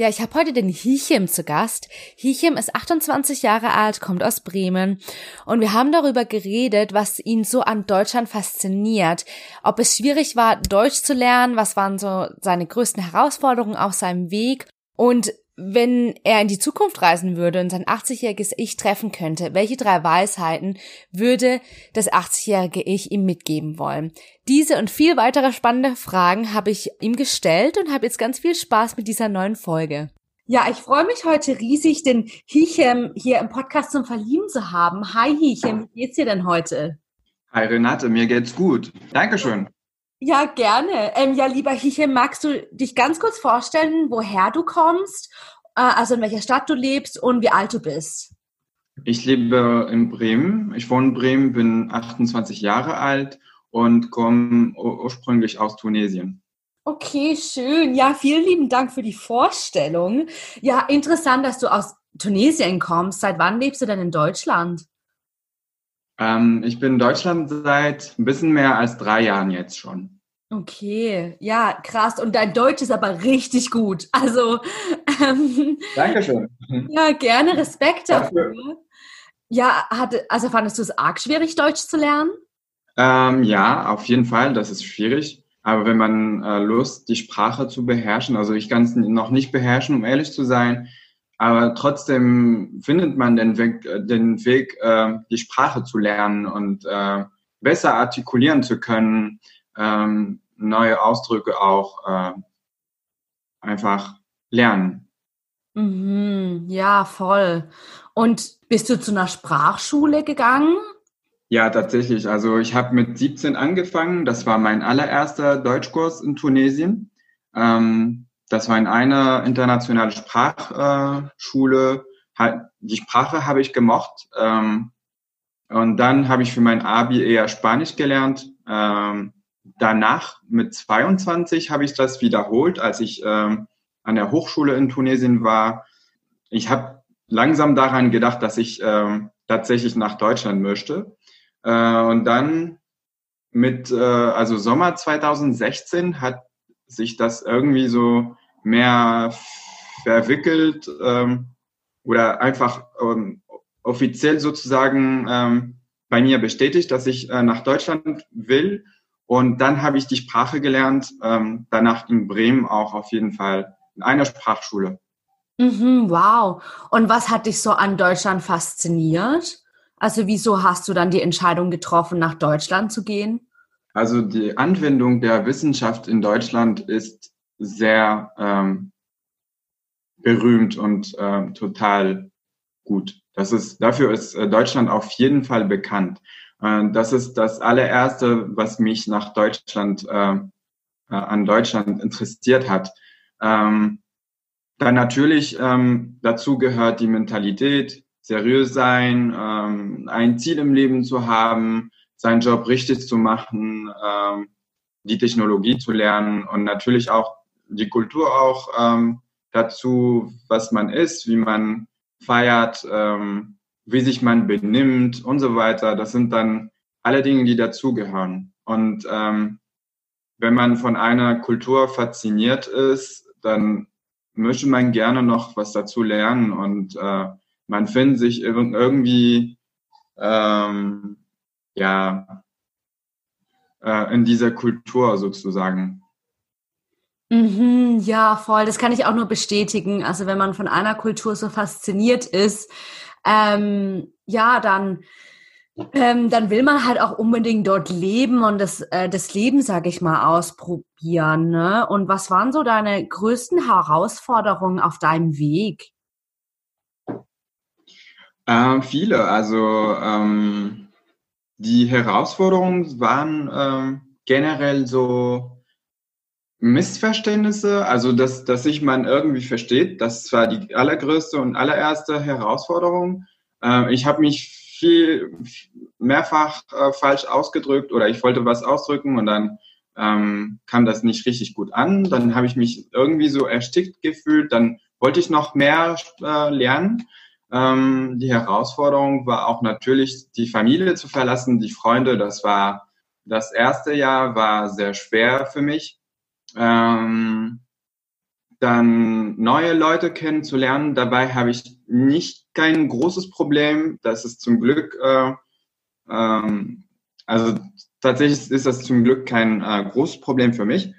Ja, ich habe heute den Hichem zu Gast. Hichem ist 28 Jahre alt, kommt aus Bremen und wir haben darüber geredet, was ihn so an Deutschland fasziniert. Ob es schwierig war, Deutsch zu lernen, was waren so seine größten Herausforderungen auf seinem Weg und wenn er in die Zukunft reisen würde und sein 80-jähriges Ich treffen könnte, welche drei Weisheiten würde das 80-jährige Ich ihm mitgeben wollen? Diese und viel weitere spannende Fragen habe ich ihm gestellt und habe jetzt ganz viel Spaß mit dieser neuen Folge. Ja, ich freue mich heute riesig, den Hichem hier im Podcast zum Verlieben zu haben. Hi Hichem, wie geht's dir denn heute? Hi Renate, mir geht's gut. Dankeschön. Ja, gerne. Ähm, ja, lieber Hichem, magst du dich ganz kurz vorstellen, woher du kommst, äh, also in welcher Stadt du lebst und wie alt du bist? Ich lebe in Bremen. Ich wohne in Bremen, bin 28 Jahre alt und komme ursprünglich aus Tunesien. Okay, schön. Ja, vielen lieben Dank für die Vorstellung. Ja, interessant, dass du aus Tunesien kommst. Seit wann lebst du denn in Deutschland? Ähm, ich bin in Deutschland seit ein bisschen mehr als drei Jahren jetzt schon. Okay, ja, krass. Und dein Deutsch ist aber richtig gut. Also. Ähm, Dankeschön. Ja, gerne Respekt dafür. dafür. Ja, hatte, also fandest du es arg schwierig, Deutsch zu lernen? Ähm, ja, auf jeden Fall. Das ist schwierig. Aber wenn man äh, Lust, die Sprache zu beherrschen, also ich kann es noch nicht beherrschen, um ehrlich zu sein, aber trotzdem findet man den Weg, äh, den Weg äh, die Sprache zu lernen und äh, besser artikulieren zu können, ähm, neue Ausdrücke auch äh, einfach lernen. Mhm, ja, voll. Und bist du zu einer Sprachschule gegangen? Ja, tatsächlich. Also ich habe mit 17 angefangen. Das war mein allererster Deutschkurs in Tunesien. Ähm, das war in einer internationalen Sprachschule. Die Sprache habe ich gemocht. Ähm, und dann habe ich für mein Abi eher Spanisch gelernt. Ähm, danach mit 22 habe ich das wiederholt, als ich ähm, an der Hochschule in Tunesien war. Ich habe langsam daran gedacht, dass ich tatsächlich nach Deutschland möchte. Äh, und dann mit, äh, also Sommer 2016 hat sich das irgendwie so mehr verwickelt ähm, oder einfach ähm, offiziell sozusagen ähm, bei mir bestätigt, dass ich äh, nach Deutschland will. Und dann habe ich die Sprache gelernt, ähm, danach in Bremen auch auf jeden Fall in einer Sprachschule. Mhm, wow. Und was hat dich so an Deutschland fasziniert? Also wieso hast du dann die Entscheidung getroffen, nach Deutschland zu gehen? Also die Anwendung der Wissenschaft in Deutschland ist sehr ähm, berühmt und ähm, total gut. Das ist, dafür ist äh, Deutschland auf jeden Fall bekannt. Äh, das ist das allererste, was mich nach Deutschland, äh, äh, an Deutschland interessiert hat. Ähm, dann natürlich ähm, dazu gehört die Mentalität, seriös sein, ähm, ein Ziel im Leben zu haben, seinen Job richtig zu machen, ähm, die Technologie zu lernen und natürlich auch die Kultur auch ähm, dazu, was man ist, wie man feiert, ähm, wie sich man benimmt und so weiter. Das sind dann alle Dinge, die dazugehören. Und ähm, wenn man von einer Kultur fasziniert ist, dann möchte man gerne noch was dazu lernen und äh, man findet sich irgendwie ähm, ja äh, in dieser Kultur sozusagen. Mhm, ja, voll. Das kann ich auch nur bestätigen. Also wenn man von einer Kultur so fasziniert ist, ähm, ja, dann, ähm, dann will man halt auch unbedingt dort leben und das, äh, das Leben, sage ich mal, ausprobieren. Ne? Und was waren so deine größten Herausforderungen auf deinem Weg? Äh, viele. Also ähm, die Herausforderungen waren ähm, generell so Missverständnisse, also dass, dass sich man irgendwie versteht, das war die allergrößte und allererste Herausforderung. Äh, ich habe mich viel mehrfach äh, falsch ausgedrückt oder ich wollte was ausdrücken und dann ähm, kam das nicht richtig gut an. Dann habe ich mich irgendwie so erstickt gefühlt. Dann wollte ich noch mehr äh, lernen. Ähm, die Herausforderung war auch natürlich, die Familie zu verlassen, die Freunde. Das war das erste Jahr war sehr schwer für mich. Ähm, dann neue Leute kennenzulernen. Dabei habe ich nicht kein großes Problem. Das ist zum Glück, äh, ähm, also tatsächlich ist das zum Glück kein äh, großes Problem für mich.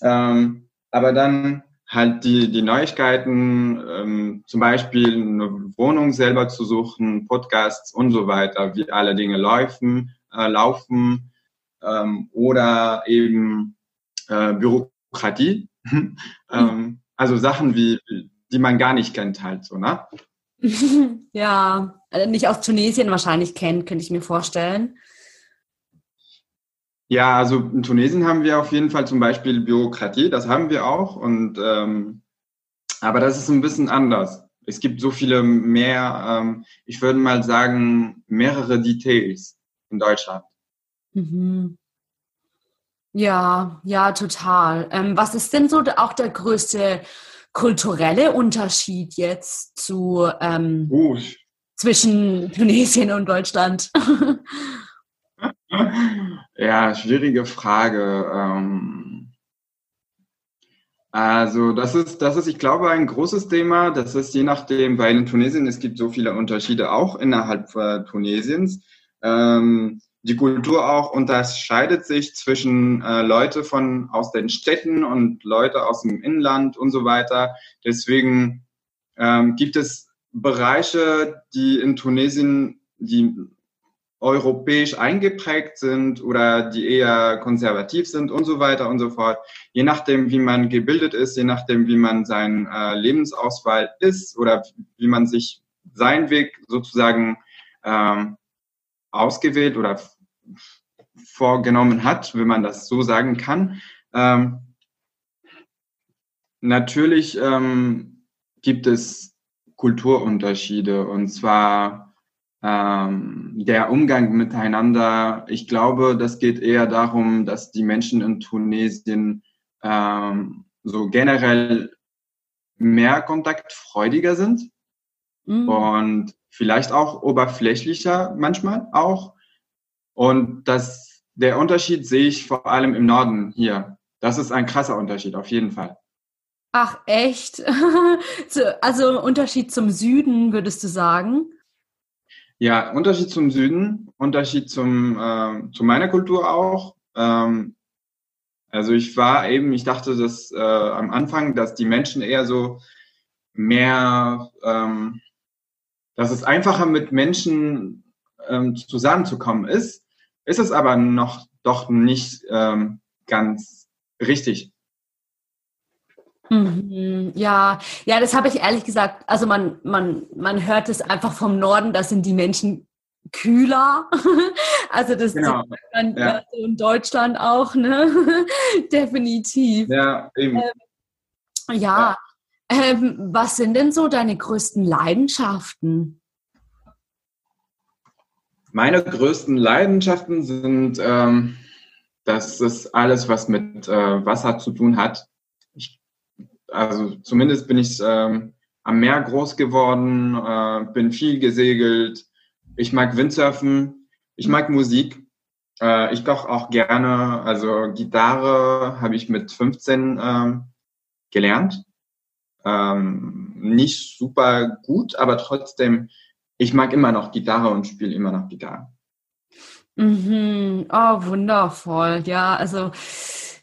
Ähm, aber dann halt die, die Neuigkeiten, ähm, zum Beispiel eine Wohnung selber zu suchen, Podcasts und so weiter, wie alle Dinge laufen, äh, laufen ähm, oder eben äh, Bürokratie. ähm, also Sachen wie, die man gar nicht kennt halt so, ne? ja, also nicht aus Tunesien wahrscheinlich kennt, könnte ich mir vorstellen. Ja, also in Tunesien haben wir auf jeden Fall zum Beispiel Bürokratie, das haben wir auch. Und ähm, aber das ist ein bisschen anders. Es gibt so viele mehr, ähm, ich würde mal sagen, mehrere Details in Deutschland. Mhm. Ja, ja, total. Ähm, was ist denn so auch der größte kulturelle Unterschied jetzt zu ähm, zwischen Tunesien und Deutschland? ja, schwierige Frage. Ähm, also das ist, das ist, ich glaube, ein großes Thema. Das ist je nachdem, weil in Tunesien es gibt so viele Unterschiede auch innerhalb äh, Tunesiens. Ähm, die Kultur auch unterscheidet sich zwischen äh, Leute von aus den Städten und Leute aus dem Inland und so weiter. Deswegen ähm, gibt es Bereiche, die in Tunesien, die europäisch eingeprägt sind oder die eher konservativ sind und so weiter und so fort. Je nachdem, wie man gebildet ist, je nachdem, wie man sein äh, Lebensauswahl ist oder wie man sich seinen Weg sozusagen ähm, ausgewählt oder vorgenommen hat, wenn man das so sagen kann. Ähm, natürlich ähm, gibt es Kulturunterschiede und zwar ähm, der Umgang miteinander. Ich glaube, das geht eher darum, dass die Menschen in Tunesien ähm, so generell mehr kontaktfreudiger sind mhm. und vielleicht auch oberflächlicher manchmal auch. Und das, der Unterschied sehe ich vor allem im Norden hier. Das ist ein krasser Unterschied, auf jeden Fall. Ach, echt? also Unterschied zum Süden, würdest du sagen? Ja, Unterschied zum Süden, Unterschied zum, äh, zu meiner Kultur auch. Ähm, also ich war eben, ich dachte, dass äh, am Anfang, dass die Menschen eher so mehr, ähm, dass es einfacher mit Menschen ähm, zusammenzukommen ist, ist es aber noch doch nicht ähm, ganz richtig. Mhm, ja, ja, das habe ich ehrlich gesagt. Also man, man, man hört es einfach vom Norden, da sind die Menschen kühler. also das genau. man ja. in Deutschland auch, ne? Definitiv. Ja, eben. Ähm, ja. ja. Ähm, was sind denn so deine größten Leidenschaften? Meine größten Leidenschaften sind, ähm, das ist alles, was mit äh, Wasser zu tun hat. Ich, also zumindest bin ich ähm, am Meer groß geworden, äh, bin viel gesegelt. Ich mag Windsurfen, ich mag Musik. Äh, ich koche auch gerne. Also Gitarre habe ich mit 15 ähm, gelernt. Ähm, nicht super gut, aber trotzdem ich mag immer noch Gitarre und spiele immer noch Gitarre. Mhm. Oh, wundervoll. Ja, also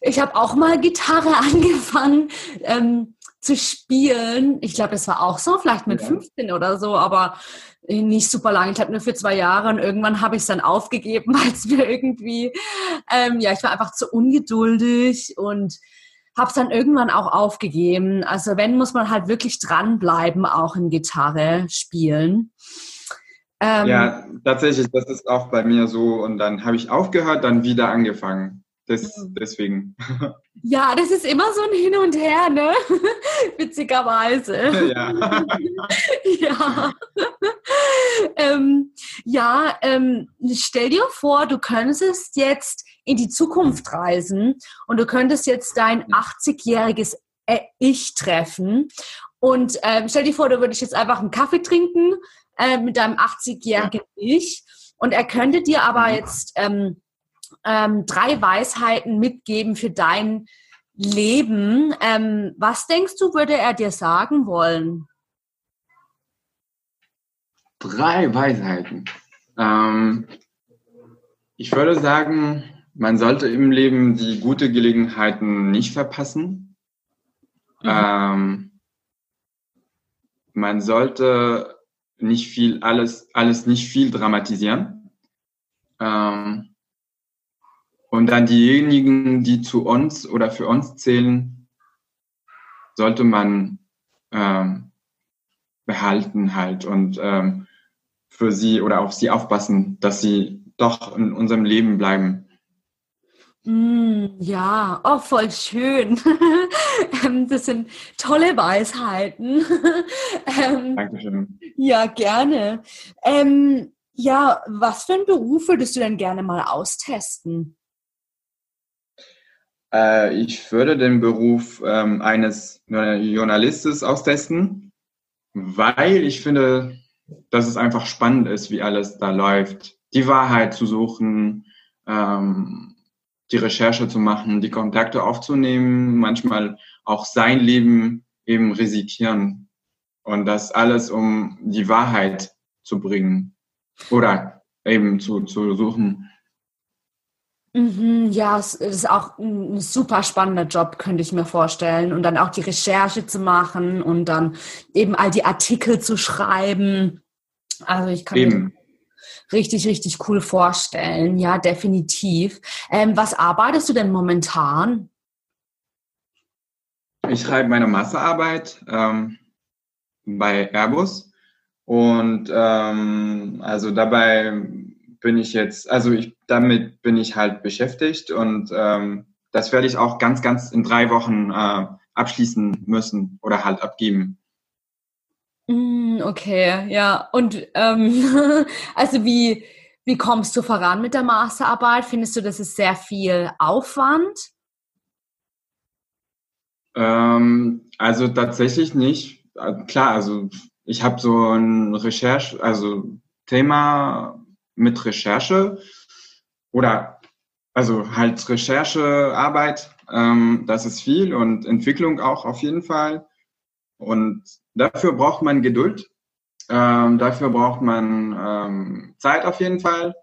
ich habe auch mal Gitarre angefangen ähm, zu spielen. Ich glaube, das war auch so, vielleicht mit ja. 15 oder so, aber nicht super lange. Ich glaube nur für zwei Jahre und irgendwann habe ich es dann aufgegeben, weil es mir irgendwie, ähm, ja, ich war einfach zu ungeduldig und habe es dann irgendwann auch aufgegeben. Also wenn, muss man halt wirklich dranbleiben, auch in Gitarre spielen. Ähm, ja, tatsächlich, das ist auch bei mir so. Und dann habe ich aufgehört, dann wieder angefangen. Das, deswegen. Ja, das ist immer so ein Hin und Her, ne? Witzigerweise. Ja. ja. ähm, ja, ähm, stell dir vor, du könntest jetzt in die Zukunft reisen und du könntest jetzt dein 80-jähriges äh, Ich treffen. Und ähm, stell dir vor, du würdest jetzt einfach einen Kaffee trinken äh, mit deinem 80-jährigen Ich und er könnte dir aber mhm. jetzt ähm, ähm, drei Weisheiten mitgeben für dein Leben. Ähm, was denkst du, würde er dir sagen wollen? Drei Weisheiten. Ähm, ich würde sagen, man sollte im Leben die gute Gelegenheiten nicht verpassen. Mhm. Ähm, man sollte nicht viel, alles, alles nicht viel dramatisieren. Ähm, und dann diejenigen, die zu uns oder für uns zählen, sollte man ähm, behalten halt und ähm, für sie oder auf sie aufpassen, dass sie doch in unserem Leben bleiben. Mm, ja, oh, voll schön. Ähm, das sind tolle Weisheiten. Ähm, Dankeschön. Ja, gerne. Ähm, ja, was für einen Beruf würdest du denn gerne mal austesten? Äh, ich würde den Beruf ähm, eines Journalistes austesten, weil ich finde, dass es einfach spannend ist, wie alles da läuft. Die Wahrheit zu suchen, ähm, die Recherche zu machen, die Kontakte aufzunehmen, manchmal auch sein Leben eben risikieren. Und das alles, um die Wahrheit zu bringen oder eben zu, zu suchen. Mhm, ja, es ist auch ein super spannender Job, könnte ich mir vorstellen. Und dann auch die Recherche zu machen und dann eben all die Artikel zu schreiben. Also ich kann eben. Richtig, richtig cool vorstellen. Ja, definitiv. Ähm, was arbeitest du denn momentan? Ich schreibe meine Masterarbeit ähm, bei Airbus. Und ähm, also dabei bin ich jetzt, also ich, damit bin ich halt beschäftigt und ähm, das werde ich auch ganz, ganz in drei Wochen äh, abschließen müssen oder halt abgeben. Mm, okay, ja. Und ähm, also wie, wie kommst du voran mit der Masterarbeit? Findest du, das ist sehr viel Aufwand? Ähm, also tatsächlich nicht. Äh, klar, also ich habe so ein Recherche, also Thema mit Recherche oder also halt Recherchearbeit, ähm, das ist viel und Entwicklung auch auf jeden Fall. Und dafür braucht man Geduld, ähm, dafür braucht man ähm, Zeit auf jeden Fall.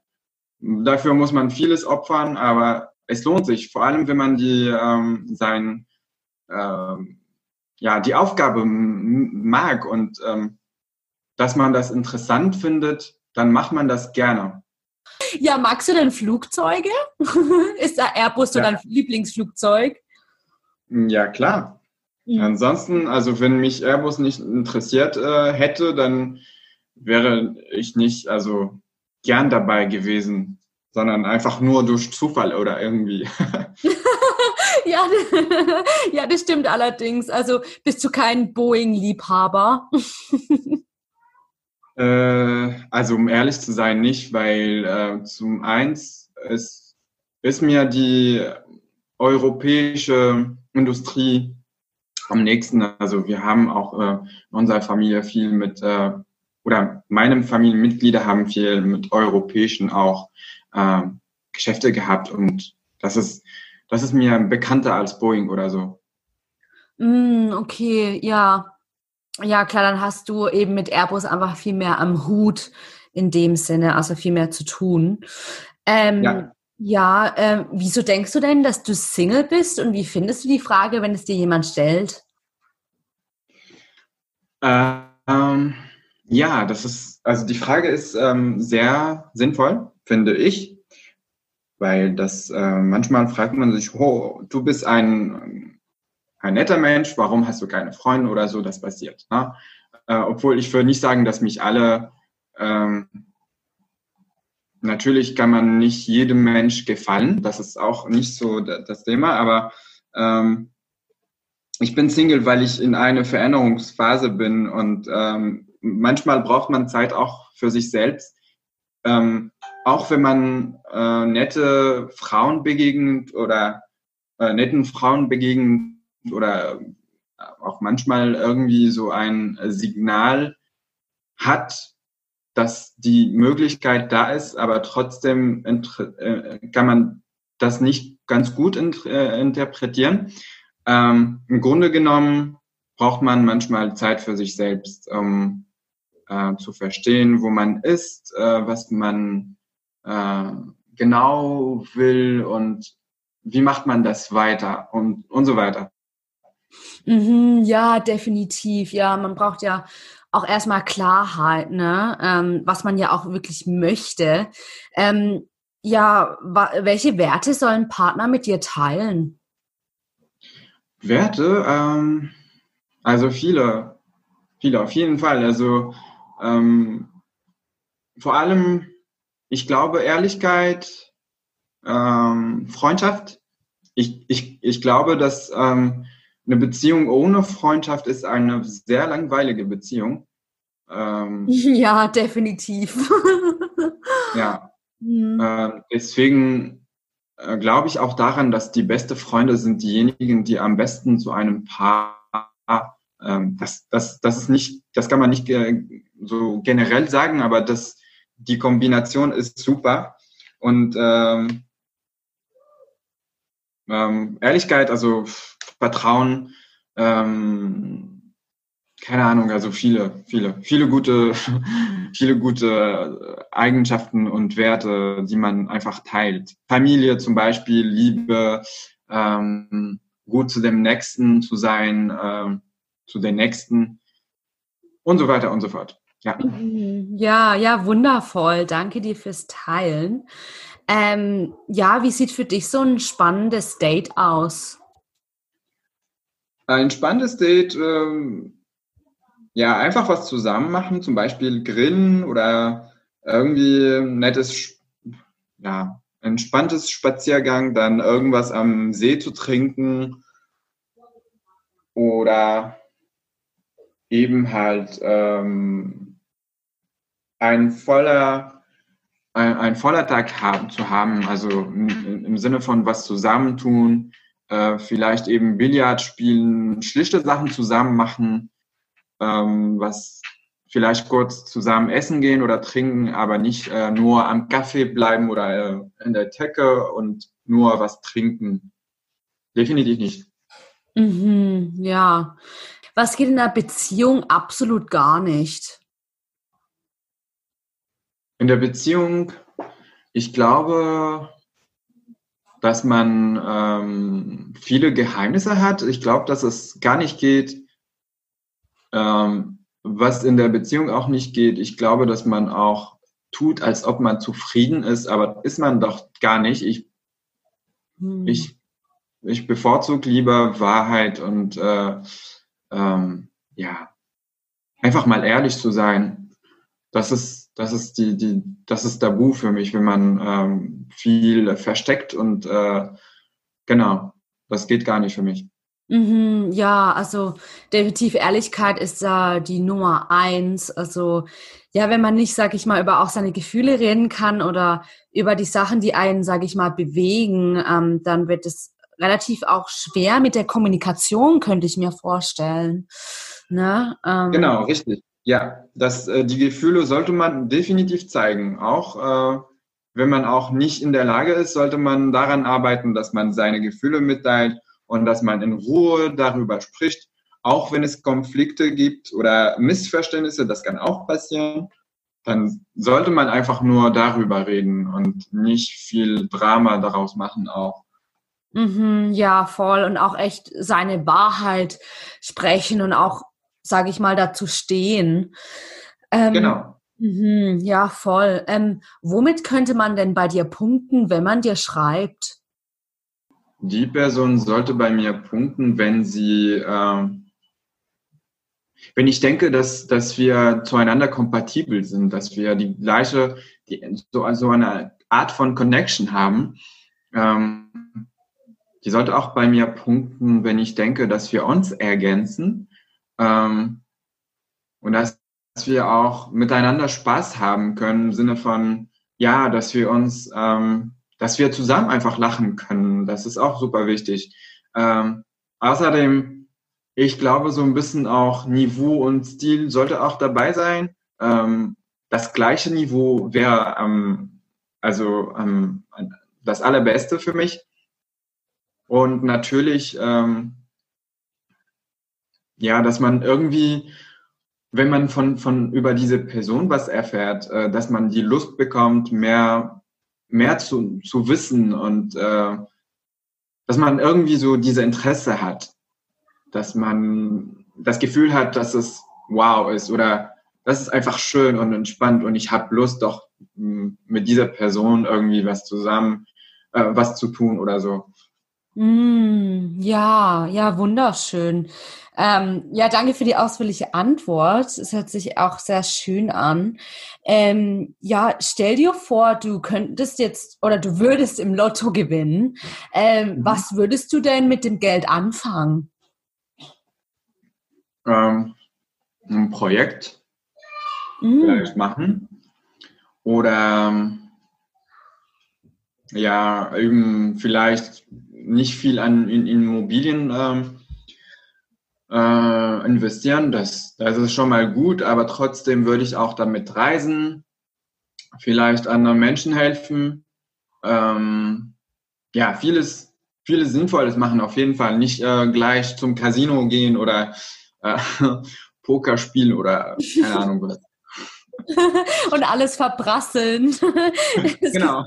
Dafür muss man vieles opfern, aber es lohnt sich, vor allem wenn man die ähm, sein ähm, ja die Aufgabe mag und ähm, dass man das interessant findet, dann macht man das gerne. Ja, magst du denn Flugzeuge? Ist da Airbus ja. dein Lieblingsflugzeug? Ja, klar. Mhm. Ansonsten, also wenn mich Airbus nicht interessiert äh, hätte, dann wäre ich nicht also gern dabei gewesen, sondern einfach nur durch Zufall oder irgendwie. ja, ja, das stimmt allerdings. Also bist du kein Boeing-Liebhaber? Äh, also um ehrlich zu sein, nicht, weil äh, zum eins es ist mir die europäische Industrie am nächsten. Also wir haben auch äh, in unserer Familie viel mit äh, oder meine Familienmitglieder haben viel mit europäischen auch äh, Geschäfte gehabt und das ist das ist mir bekannter als Boeing oder so. Mm, okay, ja. Ja, klar, dann hast du eben mit Airbus einfach viel mehr am Hut in dem Sinne, also viel mehr zu tun. Ähm, ja, ja ähm, wieso denkst du denn, dass du Single bist und wie findest du die Frage, wenn es dir jemand stellt? Ähm, ja, das ist, also die Frage ist ähm, sehr sinnvoll, finde ich, weil das äh, manchmal fragt man sich, oh, du bist ein ein netter Mensch, warum hast du keine Freunde oder so, das passiert. Ne? Äh, obwohl ich würde nicht sagen, dass mich alle, ähm, natürlich kann man nicht jedem Mensch gefallen, das ist auch nicht so das Thema, aber ähm, ich bin Single, weil ich in einer Veränderungsphase bin. Und ähm, manchmal braucht man Zeit auch für sich selbst. ähm, auch wenn man äh, nette Frauen begegnet oder äh, netten Frauen begegnet oder auch manchmal irgendwie so ein Signal hat, dass die Möglichkeit da ist, aber trotzdem äh, kann man das nicht ganz gut äh, interpretieren. Ähm, Im Grunde genommen braucht man manchmal Zeit für sich selbst, um äh, zu verstehen, wo man ist, äh, was man äh, genau will und wie macht man das weiter und, und so weiter. Mhm, ja, definitiv. Ja, man braucht ja auch erstmal Klarheit, ne? Ähm, was man ja auch wirklich möchte. Ähm, ja, welche Werte sollen Partner mit dir teilen? Werte, ähm, also viele, viele auf jeden Fall. Also ähm, vor allem, ich glaube, Ehrlichkeit, ähm, Freundschaft. Ich, ich, ich glaube, dass ähm, eine Beziehung ohne Freundschaft ist eine sehr langweilige Beziehung. Ähm, ja, definitiv. ja. Mhm. Äh, deswegen äh, glaube ich auch daran, dass die beste Freunde sind diejenigen, die am besten zu einem Paar, ähm, das, das, das ist nicht, das kann man nicht äh, so generell sagen, aber das, die Kombination ist super. Und ähm, ähm, Ehrlichkeit, also Vertrauen, ähm, keine Ahnung, also viele, viele, viele gute, viele gute Eigenschaften und Werte, die man einfach teilt. Familie zum Beispiel, Liebe, ähm, gut zu dem Nächsten zu sein, ähm, zu den Nächsten und so weiter und so fort. Ja. Mhm. ja, ja, wundervoll. Danke dir fürs Teilen. Ähm, ja, wie sieht für dich so ein spannendes Date aus? Ein spannendes Date, ähm, ja, einfach was zusammen machen, zum Beispiel grillen oder irgendwie ein nettes, ja, entspanntes Spaziergang, dann irgendwas am See zu trinken oder eben halt ähm, ein voller ein, ein voller Tag haben, zu haben, also im, im Sinne von was zusammentun, äh, vielleicht eben Billard spielen, schlichte Sachen zusammen machen, ähm, was vielleicht kurz zusammen essen gehen oder trinken, aber nicht äh, nur am Kaffee bleiben oder äh, in der Decke und nur was trinken. Definitiv nicht. Mhm, ja. Was geht in einer Beziehung absolut gar nicht? In der Beziehung, ich glaube, dass man ähm, viele Geheimnisse hat. Ich glaube, dass es gar nicht geht, ähm, was in der Beziehung auch nicht geht. Ich glaube, dass man auch tut, als ob man zufrieden ist, aber ist man doch gar nicht. Ich, hm. ich, ich bevorzuge lieber Wahrheit und äh, ähm, ja, einfach mal ehrlich zu sein. Das ist, das ist die, die, das ist Tabu für mich, wenn man ähm, viel versteckt und äh, genau, das geht gar nicht für mich. Mhm, ja, also definitiv Ehrlichkeit ist da die Nummer eins. Also ja, wenn man nicht, sag ich mal, über auch seine Gefühle reden kann oder über die Sachen, die einen, sag ich mal, bewegen, ähm, dann wird es relativ auch schwer mit der Kommunikation, könnte ich mir vorstellen. Ne? Ähm, genau, richtig. Ja, das, äh, die Gefühle sollte man definitiv zeigen. Auch äh, wenn man auch nicht in der Lage ist, sollte man daran arbeiten, dass man seine Gefühle mitteilt und dass man in Ruhe darüber spricht. Auch wenn es Konflikte gibt oder Missverständnisse, das kann auch passieren, dann sollte man einfach nur darüber reden und nicht viel Drama daraus machen auch. Mhm, ja, voll. Und auch echt seine Wahrheit sprechen und auch sage ich mal, dazu stehen. Ähm, genau. Mh, ja, voll. Ähm, womit könnte man denn bei dir punkten, wenn man dir schreibt? Die Person sollte bei mir punkten, wenn sie, äh, wenn ich denke, dass, dass wir zueinander kompatibel sind, dass wir die gleiche, die, so, so eine Art von Connection haben. Ähm, die sollte auch bei mir punkten, wenn ich denke, dass wir uns ergänzen ähm, und dass wir auch miteinander Spaß haben können im Sinne von, ja, dass wir uns, ähm, dass wir zusammen einfach lachen können. Das ist auch super wichtig. Ähm, außerdem, ich glaube, so ein bisschen auch Niveau und Stil sollte auch dabei sein. Ähm, das gleiche Niveau wäre ähm, also ähm, das Allerbeste für mich. Und natürlich, ähm, ja, dass man irgendwie, wenn man von, von über diese Person was erfährt, äh, dass man die Lust bekommt, mehr, mehr zu, zu wissen und äh, dass man irgendwie so diese Interesse hat, dass man das Gefühl hat, dass es wow ist oder das ist einfach schön und entspannt und ich habe Lust, doch mit dieser Person irgendwie was zusammen, äh, was zu tun oder so. Mm, ja, ja, wunderschön. Ähm, ja, danke für die ausführliche Antwort. Es hört sich auch sehr schön an. Ähm, ja, stell dir vor, du könntest jetzt oder du würdest im Lotto gewinnen. Ähm, mhm. Was würdest du denn mit dem Geld anfangen? Ähm, ein Projekt vielleicht machen. Oder ähm, ja, eben vielleicht nicht viel an in Immobilien ähm, äh, investieren. Das, das ist schon mal gut, aber trotzdem würde ich auch damit reisen, vielleicht anderen Menschen helfen. Ähm, ja, vieles, vieles Sinnvolles machen auf jeden Fall. Nicht äh, gleich zum Casino gehen oder äh, Poker spielen oder keine Ahnung was. und alles verbrasseln. genau.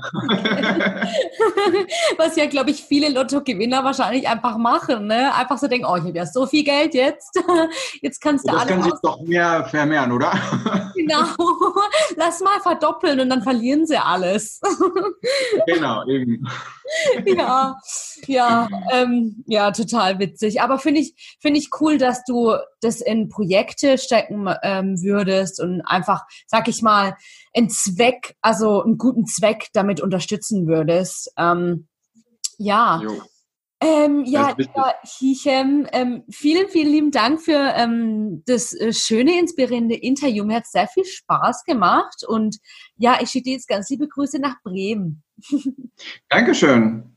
Was ja, glaube ich, viele Lottogewinner wahrscheinlich einfach machen. Ne? Einfach so denken, oh, ich habe ja so viel Geld jetzt. Jetzt kannst du das alles. Das kann sich doch mehr vermehren, oder? Genau. Lass mal verdoppeln und dann verlieren sie alles. genau, eben. ja, ja, ähm, ja, total witzig. Aber finde ich, finde ich cool, dass du das in Projekte stecken ähm, würdest und einfach, sag ich mal, einen Zweck, also einen guten Zweck damit unterstützen würdest. Ähm, ja. Ähm, ja, lieber Hichem, ähm, vielen, vielen lieben Dank für ähm, das äh, schöne, inspirierende Interview. Mir hat sehr viel Spaß gemacht und ja, ich schicke dir jetzt ganz liebe Grüße nach Bremen. Dankeschön.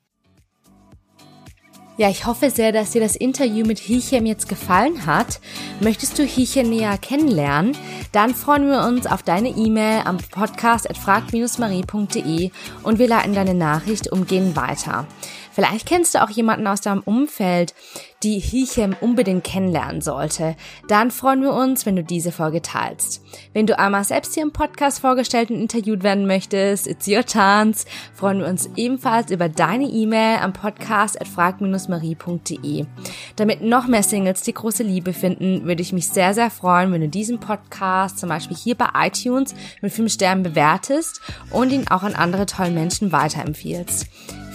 Ja, ich hoffe sehr, dass dir das Interview mit Hichem jetzt gefallen hat. Möchtest du Hichem näher kennenlernen? Dann freuen wir uns auf deine E-Mail am Podcast at frag-marie.de und wir leiten deine Nachricht umgehend weiter. Vielleicht kennst du auch jemanden aus deinem Umfeld, die Hichem unbedingt kennenlernen sollte. Dann freuen wir uns, wenn du diese Folge teilst. Wenn du einmal selbst hier im Podcast vorgestellt und interviewt werden möchtest, it's your chance, freuen wir uns ebenfalls über deine E-Mail am Podcast at frag-marie.de. Damit noch mehr Singles die große Liebe finden, würde ich mich sehr, sehr freuen, wenn du diesen Podcast zum Beispiel hier bei iTunes mit 5 Sternen bewertest und ihn auch an andere tolle Menschen weiterempfiehlst.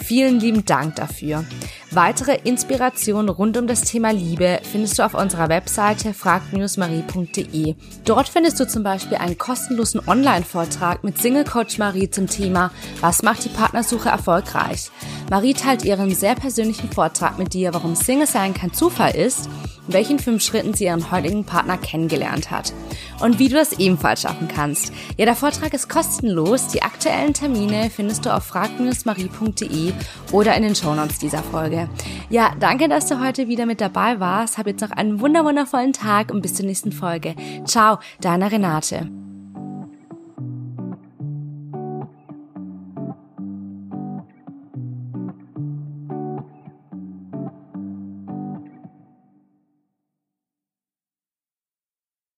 Vielen lieben Dank dafür. Weitere Inspirationen rund um das Thema Liebe findest du auf unserer Webseite frag-marie.de. Dort findest du zum Beispiel einen kostenlosen Online-Vortrag mit Single Coach Marie zum Thema Was macht die Partnersuche erfolgreich? Marie teilt ihren sehr persönlichen Vortrag mit dir, warum Single sein kein Zufall ist welchen fünf Schritten sie ihren heutigen Partner kennengelernt hat und wie du das ebenfalls schaffen kannst. Ja, der Vortrag ist kostenlos. Die aktuellen Termine findest du auf frag-marie.de oder in den Shownotes dieser Folge. Ja, danke, dass du heute wieder mit dabei warst. Hab jetzt noch einen wunderwundervollen Tag und bis zur nächsten Folge. Ciao, deine Renate.